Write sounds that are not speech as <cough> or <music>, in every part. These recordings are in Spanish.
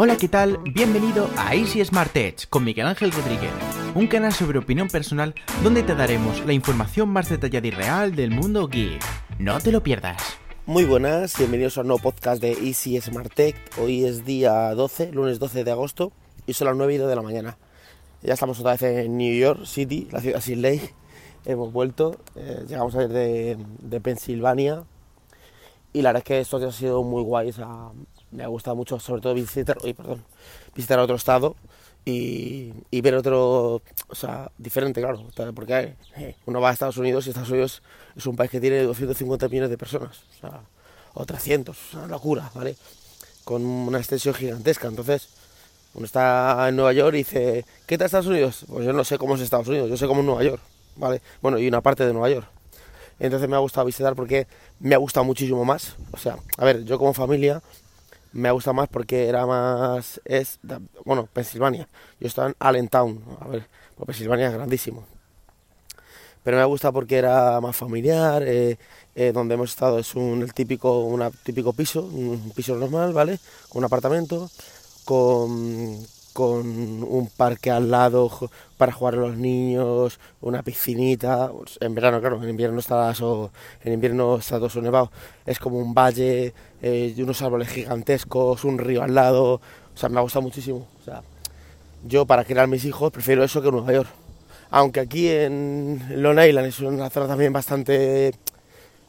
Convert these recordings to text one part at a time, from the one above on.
Hola, ¿qué tal? Bienvenido a Easy Smart Edge con Miguel Ángel Rodríguez, un canal sobre opinión personal donde te daremos la información más detallada y real del mundo geek. No te lo pierdas. Muy buenas, bienvenidos a un nuevo podcast de Easy Smart Tech. Hoy es día 12, lunes 12 de agosto y son las 9 y 2 de la mañana. Ya estamos otra vez en New York City, la ciudad sin ley. Hemos vuelto, eh, llegamos a ir de, Pensilvania y la verdad es que esto ha sido muy guay. O sea, me ha gustado mucho, sobre todo visitar, perdón, visitar otro estado y, ver otro, o sea, diferente, claro, porque eh, uno va a Estados Unidos y Estados Unidos es un país que tiene 250 millones de personas, o, sea, o 300, una locura, ¿vale? Con una extensión gigantesca, entonces uno está en Nueva York y dice, ¿qué tal Estados Unidos? Pues yo no sé cómo es Estados Unidos, yo sé cómo es Nueva York, ¿vale? Bueno, y una parte de Nueva York. Entonces me ha gustado visitar porque me ha gustado muchísimo más. O sea, a ver, yo como familia me ha gustado más porque era más. Es. Bueno, Pensilvania. Yo estaba en Allentown. A ver, pues Pensilvania es grandísimo. Pero me ha gustado porque era más familiar. Eh, eh, donde hemos estado es un el típico, una, típico piso, un piso normal, ¿vale? Un apartamento, con, con un parque al lado para jugar a los niños, una piscinita. Pues, en verano, claro, en invierno está eso, en invierno está todo nevado. Es como un valle, eh, unos árboles gigantescos, un río al lado. O sea, me ha gustado muchísimo. O sea, yo para criar mis hijos prefiero eso que Nueva York. Aunque aquí en Long Island es una zona también bastante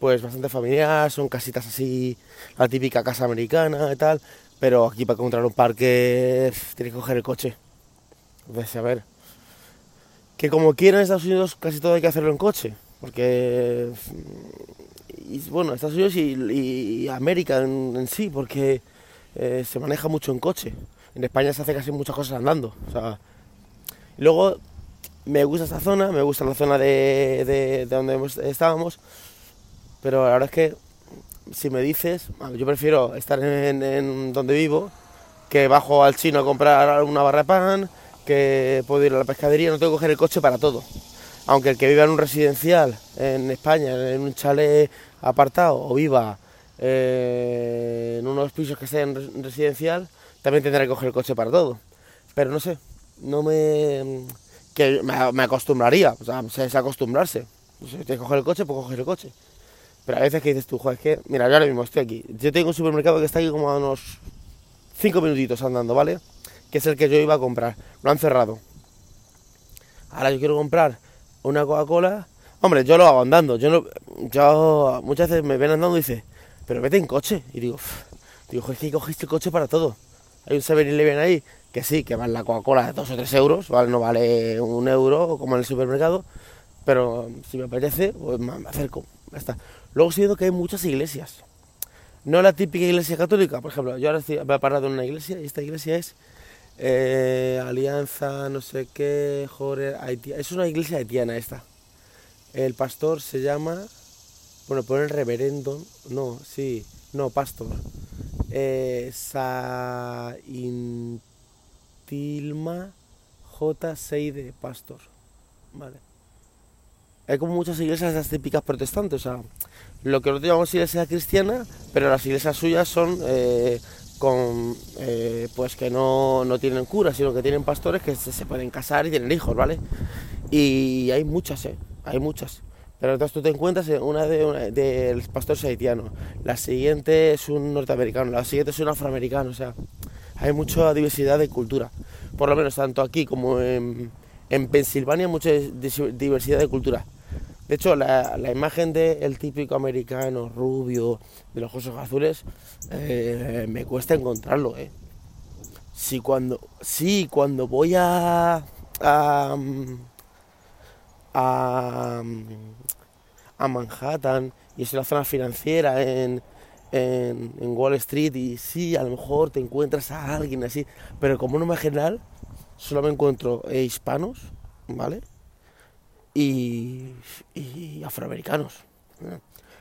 pues bastante familiar, son casitas así, la típica casa americana y tal, pero aquí para encontrar un parque tienes que coger el coche. Entonces, a ver. Que como quiera en Estados Unidos casi todo hay que hacerlo en coche. Porque. Bueno, Estados Unidos y, América en, sí, porque eh, se maneja mucho en coche. En España se hace casi muchas cosas andando. O sea, luego me gusta esta zona, me gusta la zona de, de, de donde estábamos, pero la verdad es que si me dices, yo prefiero estar en, donde vivo, que bajo al chino a comprar una barra de pan, que puedo ir a la pescadería, no tengo que coger el coche para todo. Aunque el que viva en un residencial en España, en un chalet apartado, o viva eh, en unos pisos que sean residencial, también tendrá que coger el coche para todo. Pero no sé, no me... que me, acostumbraría, o sea, es acostumbrarse. Si tienes que coger el coche, pues coger el coche. Pero a veces que dices tú, joder, es que, mira, yo ahora mismo estoy aquí. Yo tengo un supermercado que está aquí como a unos 5 minutitos andando, ¿vale? Que es el que yo iba a comprar. Lo han cerrado. Ahora yo quiero comprar una Coca-Cola. Hombre, yo lo hago andando. Yo, no, yo muchas veces me ven andando y dice, pero vete en coche. Y digo, digo, es que cogiste el coche para todo. Hay un 7-Eleven ahí que sí, que vale la Coca-Cola de 2 o 3 euros, ¿vale? No vale un euro como en el supermercado. Pero si me apetece, pues me acerco. Ya está. Luego he que hay muchas iglesias. No la típica iglesia católica, por ejemplo, yo ahora estoy, he parado en una iglesia y esta iglesia es eh, Alianza, no sé qué, Jorge, Es una iglesia haitiana esta. El pastor se llama, bueno, pone el reverendo, no, sí, no, pastor. Eh, Saintilma J. Seide, pastor. Vale. Hay como muchas iglesias las típicas protestantes, o sea, lo que nosotros llamamos iglesia cristiana, pero las iglesias suyas son eh, con eh, pues que no, tienen cura, sino que tienen pastores que se, pueden casar y tienen hijos, ¿vale? Y hay muchas, ¿eh? Hay muchas. Pero entonces tú te encuentras en una de, de los pastores haitianos, la siguiente es un norteamericano, la siguiente es un afroamericano, o sea, hay mucha diversidad de cultura. Por lo menos tanto aquí como en, en Pensilvania, mucha diversidad de cultura. De hecho, la, imagen del típico americano rubio, de los ojos azules, eh, me cuesta encontrarlo. ¿eh? Si cuando, cuando voy a, a, a, Manhattan y es la zona financiera, en, en, Wall Street, y sí, a lo mejor te encuentras a alguien así, pero como norma general, solo me encuentro eh, hispanos, ¿vale? Y, afroamericanos.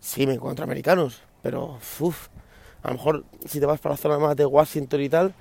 Sí, me encuentro americanos, pero uff, a lo mejor si te vas para la zona más de Washington y tal,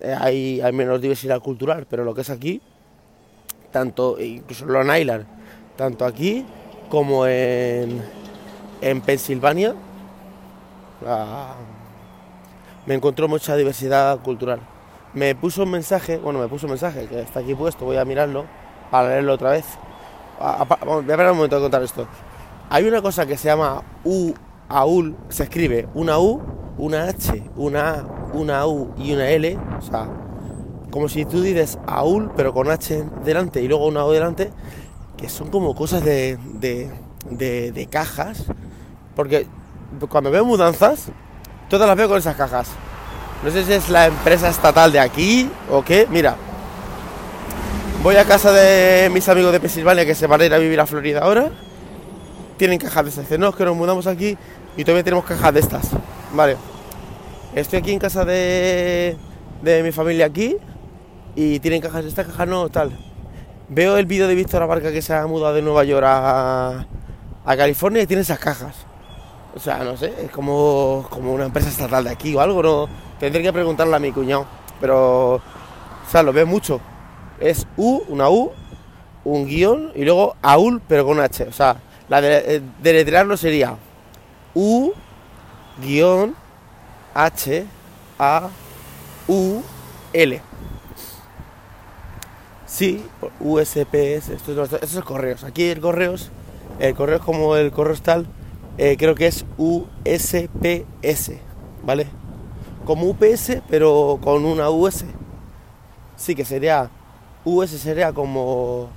eh, hay, menos diversidad cultural, pero lo que es aquí, tanto, incluso en Long tanto aquí como en, en Pensilvania, me encontró mucha diversidad cultural. me puso un mensaje, bueno, me puso un mensaje que está aquí puesto, voy a mirarlo para leerlo otra vez. Voy a esperar un momento de contar esto. Hay una cosa que se llama U, AUL, se escribe una U, una H, una A, una U y una L, o sea, como si tú dices AUL pero con H delante y luego una U delante, que son como cosas de, de, de, de cajas, porque cuando veo mudanzas, todas las veo con esas cajas. No sé si es la empresa estatal de aquí o qué. Mira, voy a casa de mis amigos de Pensilvania que se van a ir a vivir a Florida ahora. Tienen cajas de estas. Dicen, no, es que nos mudamos aquí y todavía tenemos cajas de estas. Vale. Estoy aquí en casa de, de mi familia aquí y tienen cajas de estas cajas no, tal. Veo el vídeo de Víctor Abarca que se ha mudado de Nueva York a, a California y tiene esas cajas. O sea, no sé, es como, como una empresa estatal de aquí o algo, no. Tendré que preguntarle a mi cuñado. Pero, o sea, lo veo mucho. Es U, una U, un guion y luego AUL, pero con H. O sea, la de, deletrearlo sería U, guion, H, A, U, L. Sí, USPS, esto, esto, es correos. Aquí el correos, el correo como el correo tal eh, creo que es USPS, ¿vale? Como UPS, pero con una US. Sí, que sería, US sería como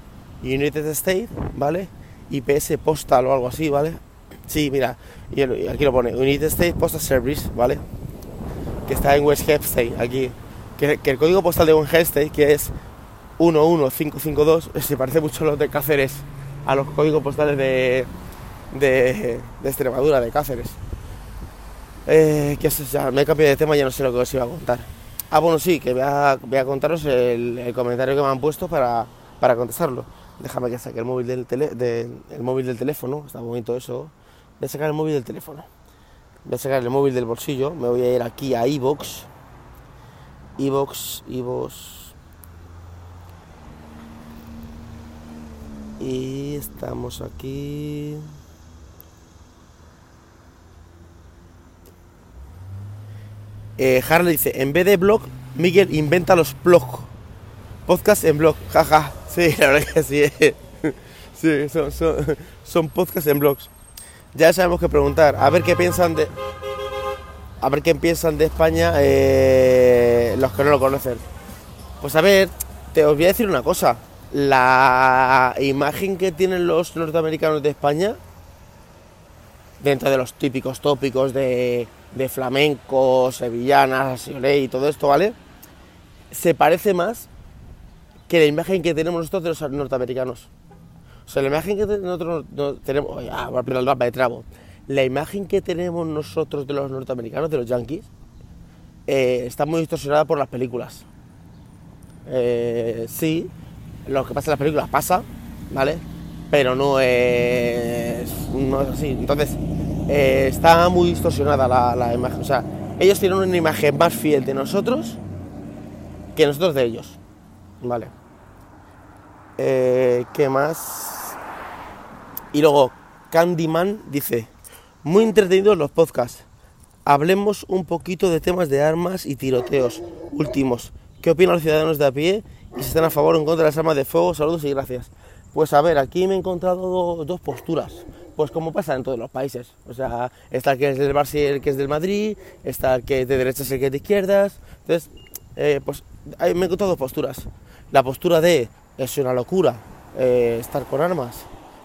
United States, ¿vale? IPS Postal o algo así, ¿vale? Sí, mira, y aquí lo pone, United States Postal Service, ¿vale? Que está en West Hempstead, aquí. Que, el código postal de West Hempstead, que es 11552, se parece mucho a los de Cáceres, a los códigos postales de, de, Extremadura, de Cáceres. Eh, que ya me he cambiado de tema, ya no sé lo que os iba a contar. Ah, bueno, sí, que voy a, contaros el, comentario que me han puesto para, para contestarlo. Déjame que saque el móvil del, tele, el móvil del teléfono, está bonito eso. Voy a sacar el móvil del teléfono. Voy a sacar el móvil del bolsillo, me voy a ir aquí a iVox. iVox, iVox. Y estamos aquí. Eh, Harley dice, en vez de blog, Miguel inventa los blog. Podcast en blog, jaja. Sí, <laughs> la verdad que sí. <laughs> sí, son, son, podcasts en blogs. Ya sabemos que preguntar. A ver qué piensan de... A ver qué piensan de España eh, los que no lo conocen. Pues a ver, te os voy a decir una cosa. La imagen que tienen los norteamericanos de España, dentro de los típicos tópicos de de flamenco, sevillanas, y todo esto, ¿vale? Se parece más que la imagen que tenemos nosotros de los norteamericanos. O sea, la imagen que nosotros tenemos... Ah, de trabo. La imagen que tenemos nosotros de los norteamericanos, de los yankees, eh, está muy distorsionada por las películas. Eh, sí, lo que pasa en las películas pasa, ¿vale? Pero no es, no es así. Entonces, eh, está muy distorsionada la, imagen. O sea, ellos tienen una imagen más fiel de nosotros que nosotros de ellos. Vale. Eh, ¿Qué más? Y luego, Candyman dice, muy entretenidos los podcasts. Hablemos un poquito de temas de armas y tiroteos últimos. ¿Qué opinan los ciudadanos de a pie y si están a favor o en contra de las armas de fuego? Saludos y gracias. Pues a ver, aquí me he encontrado dos posturas pues como pasa en todos los países. O sea, está que es del Barça y el que es del Madrid, está que es de derechas y el que es de izquierdas. Entonces, eh, pues me he encontrado dos posturas. La postura de es una locura eh, estar con armas,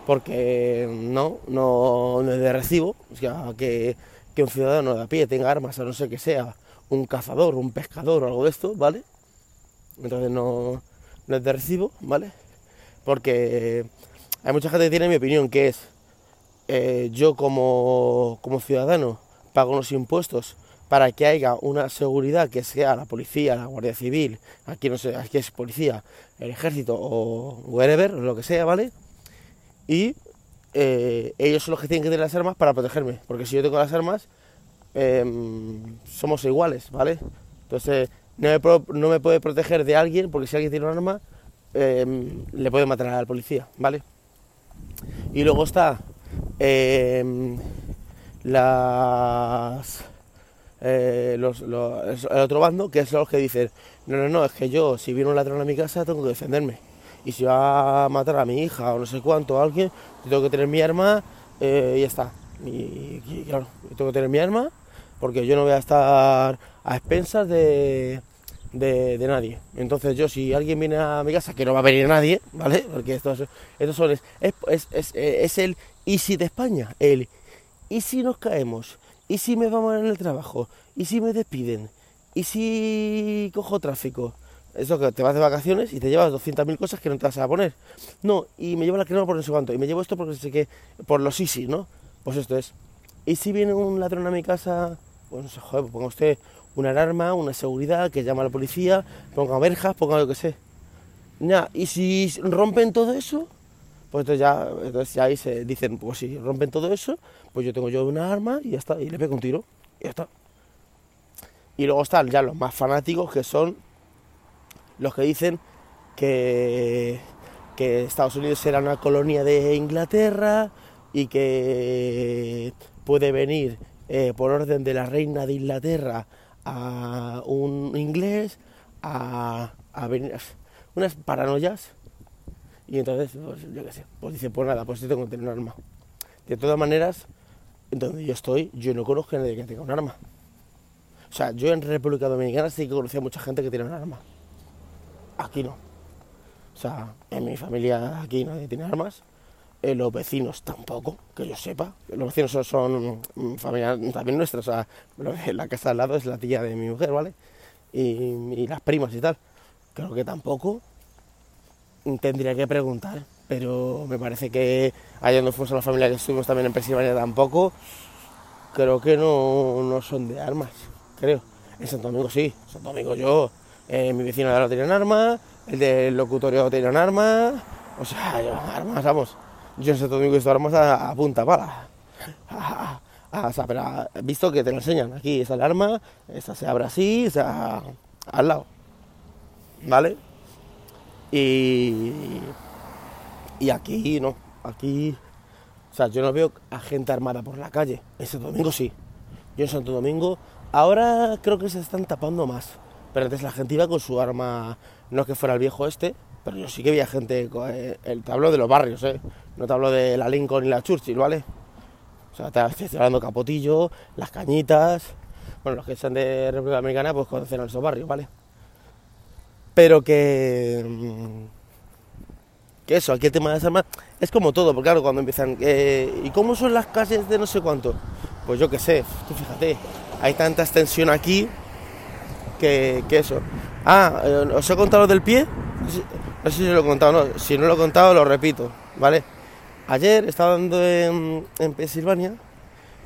porque no, no, es de recibo. O sea, que, que un ciudadano de a pie tenga armas, a no ser que sea un cazador, un pescador o algo de esto, ¿vale? Entonces no, no es de recibo, ¿vale? Porque hay mucha gente que tiene mi opinión, que es eh, yo como, ciudadano pago unos impuestos para que haya una seguridad que sea la policía, la Guardia Civil, aquí no sé, aquí es policía, el ejército o wherever, lo que sea, ¿vale? Y eh, ellos son los que tienen que tener las armas para protegerme, porque si yo tengo las armas, em, somos iguales, ¿vale? Entonces, no me, no me, puede proteger de alguien, porque si alguien tiene un arma, em, le puede matar al policía, ¿vale? Y luego está Em, las, eh, los, el otro bando, que es los que dicen, no, no, no, es que yo, si viene un ladrón a mi casa, tengo que defenderme. Y si va a matar a mi hija o no sé cuánto, a alguien, yo tengo que tener mi arma eh, y ya está. Y, y, claro, yo tengo que tener mi arma porque yo no voy a estar a expensas de, de, nadie. Entonces yo, si alguien viene a mi casa, que no va a venir nadie, ¿vale? Porque estos, estos son, es, es, es, es- el easy de España, el ¿y si nos caemos? ¿Y si me vamos en el trabajo? ¿Y si me despiden? ¿Y si cojo tráfico? Eso que te vas de vacaciones y te llevas 200.000 cosas que no te vas a poner. No, y me llevo la crema por no sé cuánto. Y me llevo esto porque sé que... Por los easy, ¿no? Pues esto es. ¿Y si viene un ladrón a mi casa? Pues joder, pues ponga usted una alarma, una seguridad, que llama a la policía, ponga verjas, ponga lo que sé. Ya, ¿y si rompen todo eso? Pues entonces ya, entonces ya ahí se dicen, pues si rompen todo eso, pues yo tengo yo una arma y ya está, y le pego un tiro, y ya está. Y luego están ya los más fanáticos que son los que dicen que, que Estados Unidos era una colonia de Inglaterra y que puede venir eh, por orden de la reina de Inglaterra a un inglés a, venir unas paranoias. Y entonces pues, yo qué sé pues dice pues nada pues yo tengo que tener un arma. De todas maneras donde yo estoy yo no conozco a nadie que tenga un arma. O sea yo en República Dominicana sí que conocí a mucha gente que tiene un arma. Aquí no. O sea en mi familia aquí nadie tiene armas eh, los vecinos tampoco, que yo sepa. Los vecinos son, son, mm, familia también nuestra, o sea, la casa al lado es la tía de mi mujer, ¿vale? Y, las primas y tal. Creo que tampoco. Tendría que preguntar, pero me parece que allá donde fuimos a la familia que estuvimos también en Pensilvania tampoco. Creo que no, no son de armas, creo. En Santo Domingo sí, Santo Domingo yo, eh, mi vecino de lado tiene un arma, el del locutorio tiene un arma, o sea, yo, armas, vamos. Yo en Santo Domingo visto armas a, a punta pala. O sea, pero visto que te lo enseñan. Aquí está el arma, esta se abre así, o sea, al lado. ¿Vale? Y, y aquí no, aquí, o sea, yo no veo a gente armada por la calle. En Santo Domingo sí. Yo en Santo Domingo, ahora creo que se están tapando más. Pero antes la gente iba con su arma, no que fuera el viejo este, pero yo sí que veía gente, eh, el, te hablo de los barrios, ¿eh? No te hablo de la Lincoln y la Churchill, ¿vale? O sea, te estoy hablando Capotillo, las cañitas. Bueno, los que sean de República Dominicana, pues conocen esos barrios, ¿vale? Pero que. mm, Que eso, aquí el tema de las armas es como todo, porque claro, cuando empiezan. eh, ¿Y cómo son las calles de no sé cuánto? Pues yo qué sé, tú fíjate, hay tanta extensión aquí que, que eso. Ah, eh, ¿os he contado lo del pie? No sé, si lo he contado, no. Si no lo he contado, lo repito, ¿vale? Ayer estaba dando en, en Pensilvania,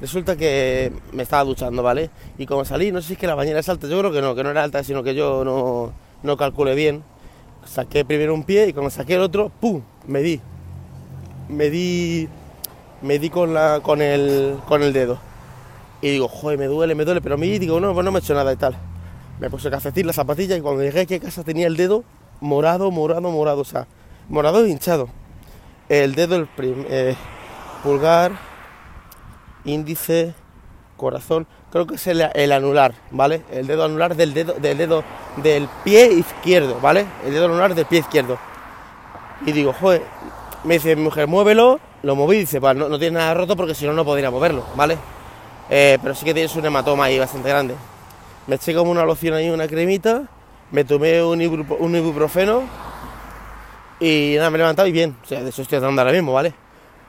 resulta que me estaba duchando, ¿vale? Y como salí, no sé si es que la bañera es alta, yo creo que no, que no era alta, sino que yo no, no calculé bien. Saqué primero un pie y cuando saqué el otro, ¡pum! Me di. Me di. Me di con, la, con, el, con el dedo. Y digo, joder, me duele, me duele, pero a mí digo, no, pues no me he hecho nada y tal. Me puse el calcetín, la zapatilla y cuando llegué aquí a casa tenía el dedo morado, morado, morado, o sea, morado hinchado. El dedo, el eh, pulgar, índice, corazón, creo que es el, anular, ¿vale? El dedo anular del dedo, del dedo del pie izquierdo, ¿vale? El dedo anular del pie izquierdo. Y digo, joder, me dice mi mujer, muévelo, lo moví dice, no, no tiene nada roto porque si no, no podría moverlo, ¿vale? Eh, pero sí que tienes un hematoma ahí bastante grande. Me eché como una loción ahí, una cremita, me tomé un, ibupro- un ibuprofeno y nada, me he levantado y bien. O sea, de eso estoy andando ahora mismo, ¿vale?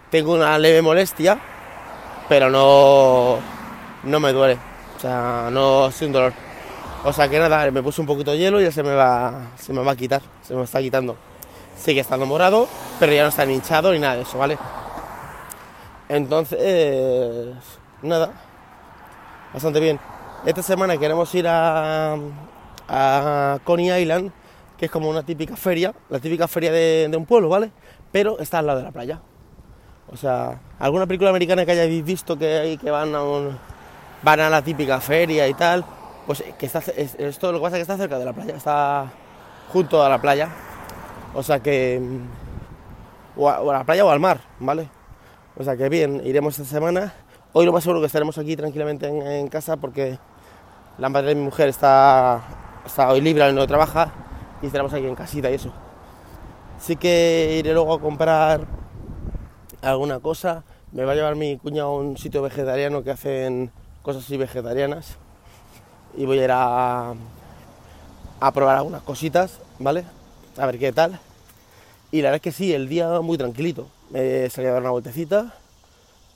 Tengo una leve molestia, pero no, no me duele. O sea, no sin dolor. O sea que nada, me puse un poquito de hielo y ya se me va, se me va a quitar, se me está quitando. Sigue estando morado, pero ya no está ni hinchado ni nada de eso, ¿vale? Entonces, nada, bastante bien. Esta semana queremos ir a, a Coney Island, que es como una típica feria, la típica feria de, un pueblo, ¿vale? Pero está al lado de la playa. O sea, alguna película americana que hayáis visto que, hay- que van, a van a la típica feria y tal, pues que está, es- esto lo que pasa es que está cerca de la playa, está junto a la playa. O sea que... mm, O a, la playa o al mar, ¿vale? O sea que bien, iremos esta semana. Hoy lo más seguro que estaremos aquí tranquilamente en, en casa porque La madre de mi mujer está, está hoy libre, no trabaja y estaremos aquí en casita y eso. Sí que iré luego a comprar alguna cosa. Me va a llevar mi cuña a un sitio vegetariano que hacen cosas así vegetarianas. Y voy a ir a, a probar algunas cositas, ¿vale? A ver qué tal. Y la verdad es que sí, el día muy tranquilito. Me salí a dar una vueltecita,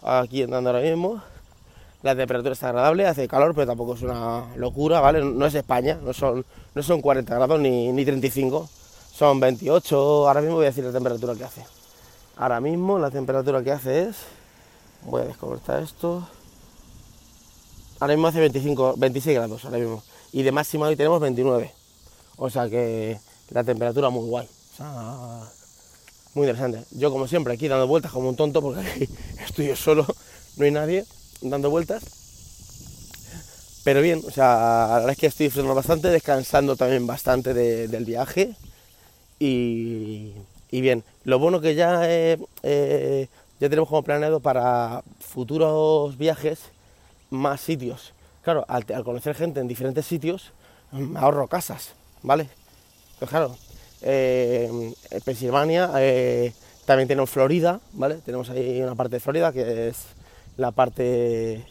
aquí andando ahora mismo. La temperatura está agradable, hace calor, pero tampoco es una locura, ¿vale? No es España, no son, no son 40 grados ni, ni 35, son 28. Ahora mismo voy a decir la temperatura que hace. Ahora mismo la temperatura que hace es. Voy a desconectar esto. Ahora mismo hace 25, 26 grados, ahora mismo. Y de máxima hoy tenemos 29. O sea que la temperatura muy guay. Muy interesante. Yo como siempre aquí dando vueltas como un tonto porque aquí <laughs> estoy yo solo, no hay nadie dando vueltas. Pero bien, o sea, la verdad es que estoy disfrutando bastante, descansando también bastante de- del viaje. Y, y bien, lo bueno que ya, eh, eh, ya tenemos como planeado para futuros viajes más sitios. Claro, al, conocer gente en diferentes sitios, me ahorro casas, ¿vale? Pues claro, eh, en Pensilvania, eh, también tenemos Florida, ¿vale? Tenemos ahí una parte de Florida que es la parte,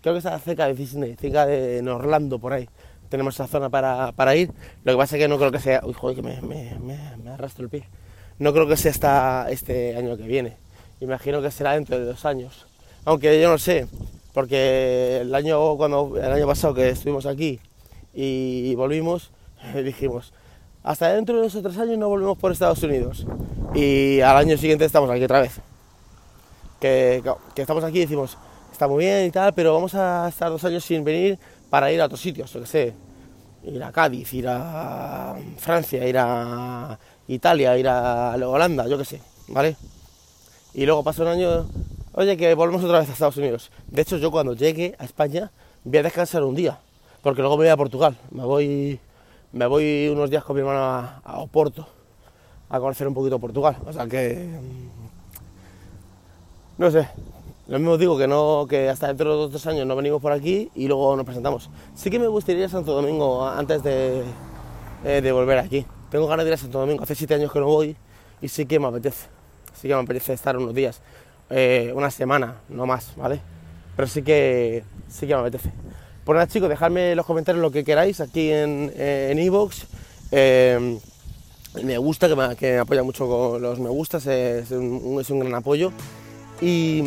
creo que está cerca de Disney, cerca de en Orlando, por ahí. Tenemos esa zona para, para ir. Lo que pasa es que no creo que sea, uy, joder, que me, me, me, arrastro el pie. No creo que sea hasta este año que viene. Imagino que será dentro de dos años. Aunque yo no sé, porque el año, cuando, el año pasado que estuvimos aquí y volvimos, <laughs> dijimos, hasta dentro de esos tres años no volvemos por Estados Unidos. Y al año siguiente estamos aquí otra vez. Que, estamos aquí y decimos, está muy bien y tal, pero vamos a estar dos años sin venir para ir a otros sitios, yo que sé, ir a Cádiz, ir a Francia, ir a Italia, ir a Holanda, yo que sé, ¿vale? Y luego pasa un año, oye, que volvemos otra vez a Estados Unidos. De hecho, yo cuando llegue a España voy a descansar un día, porque luego me voy a Portugal. Me voy, me voy unos días con mi hermano a, a Oporto a conocer un poquito Portugal. O sea que. No sé. Lo mismo digo que no que hasta dentro de dos años no venimos por aquí y luego nos presentamos. Sí que me gustaría ir a Santo Domingo antes de, eh, de volver aquí. Tengo ganas de ir a Santo Domingo. Hace siete años que no voy y sí que me apetece. Sí que me apetece estar unos días. eh, una semana, no más, ¿vale? Pero sí que, sí que me apetece. Pues nada, chicos, dejadme en los comentarios lo que queráis aquí en en iVoox. Eh, me gusta, que me, que apoya mucho con los me gustas, es es un gran apoyo. Y,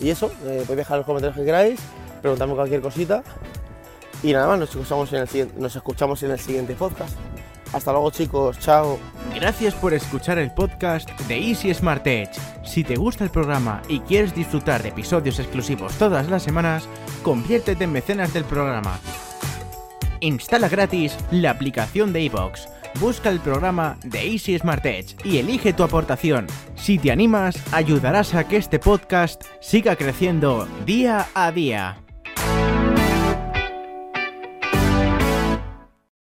y eso, eh, podéis dejar los comentarios que queráis, preguntarme cualquier cosita. Y nada más, nos escuchamos en el, nos escuchamos en el siguiente podcast. Hasta luego chicos, chao. Gracias por escuchar el podcast de Easy Smart Edge. Si te gusta el programa y quieres disfrutar de episodios exclusivos todas las semanas, conviértete en mecenas del programa. Instala gratis la aplicación de iVoox. Busca el programa de Easy Smart Edge y elige tu aportación. Si te animas, ayudarás a que este podcast siga creciendo día a día.